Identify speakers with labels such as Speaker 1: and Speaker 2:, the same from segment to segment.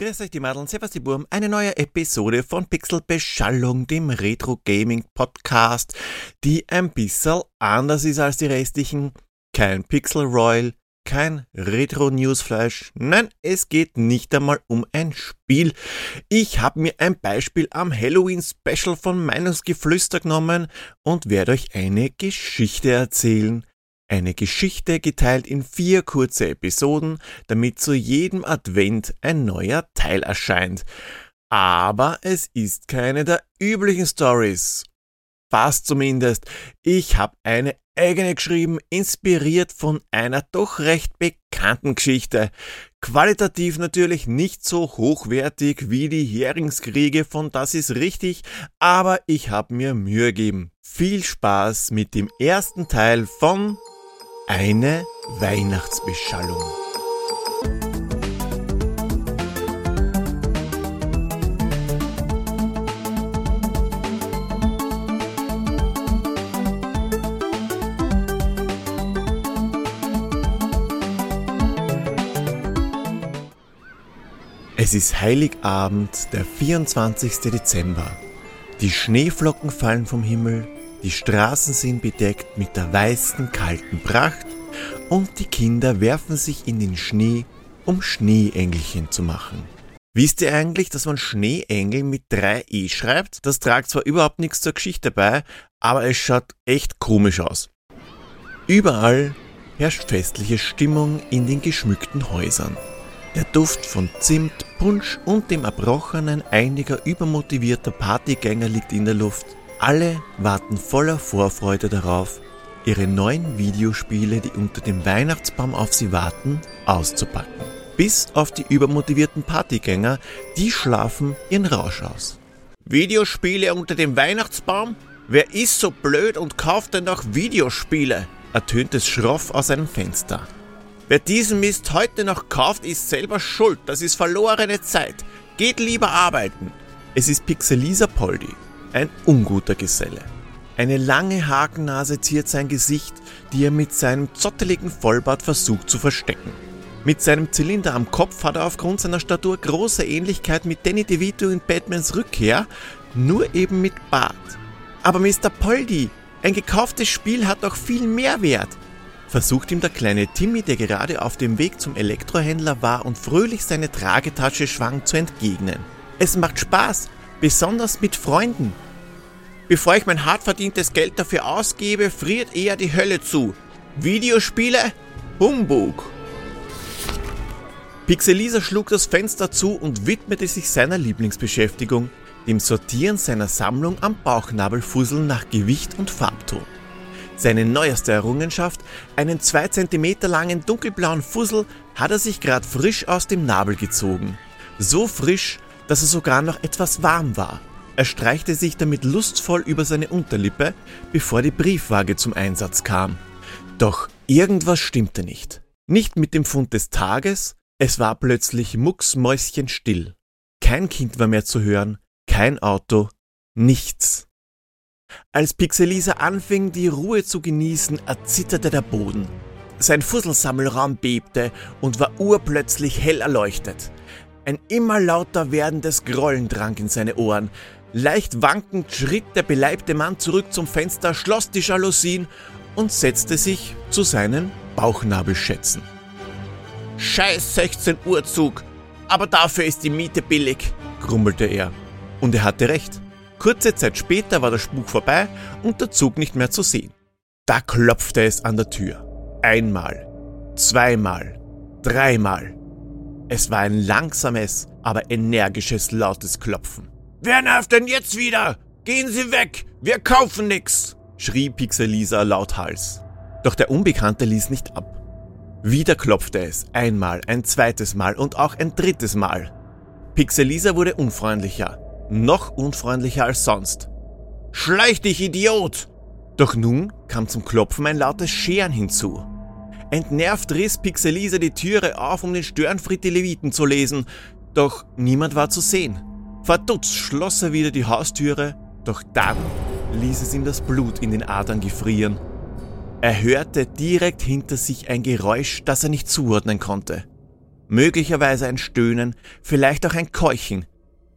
Speaker 1: Grüß euch die Madeln, servus die Burm, eine neue Episode von Pixel Beschallung, dem Retro Gaming Podcast, die ein bisschen anders ist als die restlichen. Kein Pixel Royal, kein Retro Newsflash, nein, es geht nicht einmal um ein Spiel. Ich habe mir ein Beispiel am Halloween Special von Meinungsgeflüster genommen und werde euch eine Geschichte erzählen. Eine Geschichte geteilt in vier kurze Episoden, damit zu jedem Advent ein neuer Teil erscheint. Aber es ist keine der üblichen Stories. Fast zumindest. Ich habe eine eigene geschrieben, inspiriert von einer doch recht bekannten Geschichte. Qualitativ natürlich nicht so hochwertig wie die Heringskriege von Das ist richtig, aber ich habe mir Mühe gegeben. Viel Spaß mit dem ersten Teil von eine Weihnachtsbeschallung. Es ist Heiligabend, der 24. Dezember. Die Schneeflocken fallen vom Himmel, die Straßen sind bedeckt mit der weißen, kalten Pracht und die Kinder werfen sich in den Schnee, um Schneeengelchen zu machen. Wisst ihr eigentlich, dass man Schneeengel mit 3 E schreibt? Das tragt zwar überhaupt nichts zur Geschichte bei, aber es schaut echt komisch aus. Überall herrscht festliche Stimmung in den geschmückten Häusern. Der Duft von Zimt, Punsch und dem Erbrochenen einiger übermotivierter Partygänger liegt in der Luft. Alle warten voller Vorfreude darauf, ihre neuen Videospiele, die unter dem Weihnachtsbaum auf sie warten, auszupacken. Bis auf die übermotivierten Partygänger, die schlafen ihren Rausch aus. Videospiele unter dem Weihnachtsbaum? Wer ist so blöd und kauft denn noch Videospiele? ertönt es schroff aus einem Fenster. Wer diesen Mist heute noch kauft, ist selber schuld. Das ist verlorene Zeit. Geht lieber arbeiten. Es ist Pixelisa Poldi, ein unguter Geselle. Eine lange Hakennase ziert sein Gesicht, die er mit seinem zotteligen Vollbart versucht zu verstecken. Mit seinem Zylinder am Kopf hat er aufgrund seiner Statur große Ähnlichkeit mit Danny DeVito in Batmans Rückkehr, nur eben mit Bart. Aber Mr. Poldi, ein gekauftes Spiel hat doch viel mehr Wert. Versucht ihm der kleine Timmy, der gerade auf dem Weg zum Elektrohändler war und fröhlich seine Tragetasche schwang, zu entgegnen. Es macht Spaß, besonders mit Freunden. Bevor ich mein hart verdientes Geld dafür ausgebe, friert eher die Hölle zu. Videospiele? Humbug. Pixelisa schlug das Fenster zu und widmete sich seiner Lieblingsbeschäftigung, dem Sortieren seiner Sammlung am Bauchnabelfusseln nach Gewicht und Farbton. Seine neueste Errungenschaft, einen 2 cm langen dunkelblauen Fussel, hat er sich gerade frisch aus dem Nabel gezogen. So frisch, dass er sogar noch etwas warm war. Er streichte sich damit lustvoll über seine Unterlippe, bevor die Briefwaage zum Einsatz kam. Doch irgendwas stimmte nicht. Nicht mit dem Fund des Tages, es war plötzlich mucksmäuschenstill. Kein Kind war mehr zu hören, kein Auto, nichts. Als Pixelisa anfing, die Ruhe zu genießen, erzitterte der Boden. Sein Fusselsammelraum bebte und war urplötzlich hell erleuchtet. Ein immer lauter werdendes Grollen drang in seine Ohren. Leicht wankend schritt der beleibte Mann zurück zum Fenster, schloss die Jalousien und setzte sich zu seinen Bauchnabelschätzen. Scheiß 16 Uhr Zug, aber dafür ist die Miete billig, grummelte er. Und er hatte recht. Kurze Zeit später war der Spuk vorbei und der Zug nicht mehr zu sehen. Da klopfte es an der Tür. Einmal, zweimal, dreimal. Es war ein langsames, aber energisches, lautes Klopfen. Wer nervt denn jetzt wieder? Gehen Sie weg! Wir kaufen nix! schrie Pixelisa lauthals. Doch der Unbekannte ließ nicht ab. Wieder klopfte es, einmal, ein zweites Mal und auch ein drittes Mal. Pixelisa wurde unfreundlicher, noch unfreundlicher als sonst. Schleich dich, Idiot! Doch nun kam zum Klopfen ein lautes Scheren hinzu. Entnervt riss Pixelisa die Türe auf, um den Störenfried die Leviten zu lesen, doch niemand war zu sehen. Verdutzt schloss er wieder die Haustüre, doch dann ließ es ihm das Blut in den Adern gefrieren. Er hörte direkt hinter sich ein Geräusch, das er nicht zuordnen konnte. möglicherweise ein Stöhnen, vielleicht auch ein Keuchen,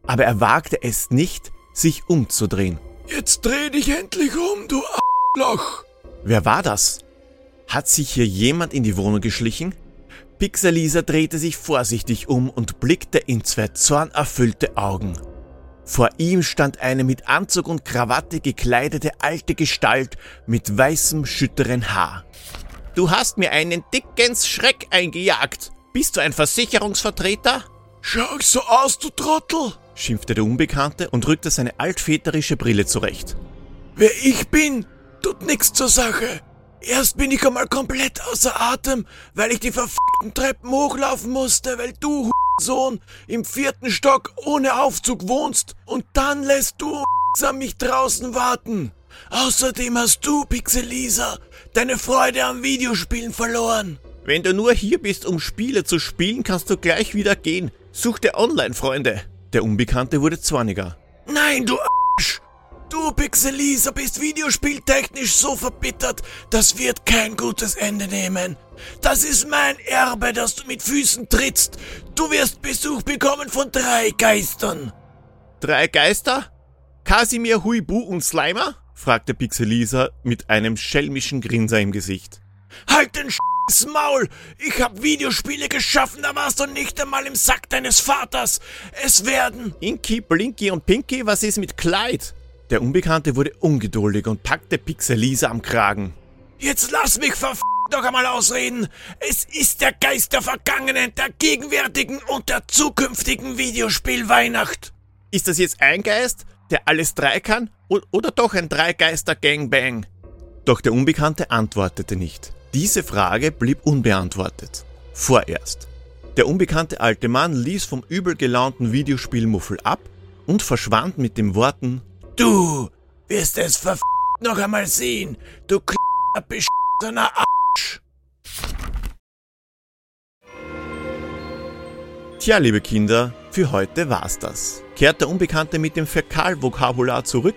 Speaker 1: aber er wagte es nicht, sich umzudrehen.
Speaker 2: Jetzt dreh dich endlich um, du Loch!
Speaker 1: Wer war das? Hat sich hier jemand in die Wohnung geschlichen? Pixelisa drehte sich vorsichtig um und blickte in zwei zornerfüllte Augen. Vor ihm stand eine mit Anzug und Krawatte gekleidete alte Gestalt mit weißem, schütteren Haar. Du hast mir einen dicken Schreck eingejagt. Bist du ein Versicherungsvertreter?
Speaker 2: Schau ich so aus, du Trottel?
Speaker 1: schimpfte der Unbekannte und rückte seine altväterische Brille zurecht.
Speaker 2: Wer ich bin, tut nichts zur Sache. Erst bin ich einmal komplett außer Atem, weil ich die verfickten Treppen hochlaufen musste, weil du, Sohn, im vierten Stock ohne Aufzug wohnst und dann lässt du mich draußen warten. Außerdem hast du, Pixelisa, deine Freude am Videospielen verloren.
Speaker 1: Wenn du nur hier bist, um Spiele zu spielen, kannst du gleich wieder gehen. Such dir Online-Freunde. Der Unbekannte wurde zorniger.
Speaker 2: Nein, du Arsch! Du, Pixelisa, bist videospieltechnisch so verbittert, das wird kein gutes Ende nehmen. Das ist mein Erbe, das du mit Füßen trittst. Du wirst Besuch bekommen von drei Geistern.
Speaker 1: Drei Geister? Kasimir, Huibu und Slimer? fragte Pixelisa mit einem schelmischen Grinser im Gesicht.
Speaker 2: Halt den Sch Maul! Ich hab Videospiele geschaffen, da warst du nicht einmal im Sack deines Vaters. Es werden.
Speaker 1: Inky, Blinky und Pinky, was ist mit Clyde? Der Unbekannte wurde ungeduldig und packte Pixelisa am Kragen.
Speaker 2: Jetzt lass mich verf noch einmal ausreden. Es ist der Geist der vergangenen, der gegenwärtigen und der zukünftigen Videospielweihnacht.
Speaker 1: Ist das jetzt ein Geist, der alles drei kann, oder doch ein Dreigeister-Gangbang? Doch der Unbekannte antwortete nicht. Diese Frage blieb unbeantwortet. Vorerst. Der unbekannte alte Mann ließ vom übel gelaunten Videospielmuffel ab und verschwand mit den Worten
Speaker 2: Du wirst es verf noch einmal sehen, du beschissener Arsch.
Speaker 1: Tja, liebe Kinder, für heute war's das. Kehrt der Unbekannte mit dem Fäkalvokabular zurück?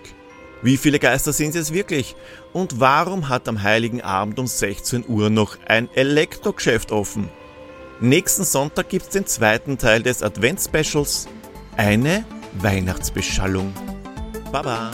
Speaker 1: Wie viele Geister sind es wirklich? Und warum hat am heiligen Abend um 16 Uhr noch ein Elektrogeschäft offen? Nächsten Sonntag gibt's den zweiten Teil des Advents-Specials, eine Weihnachtsbeschallung. 爸爸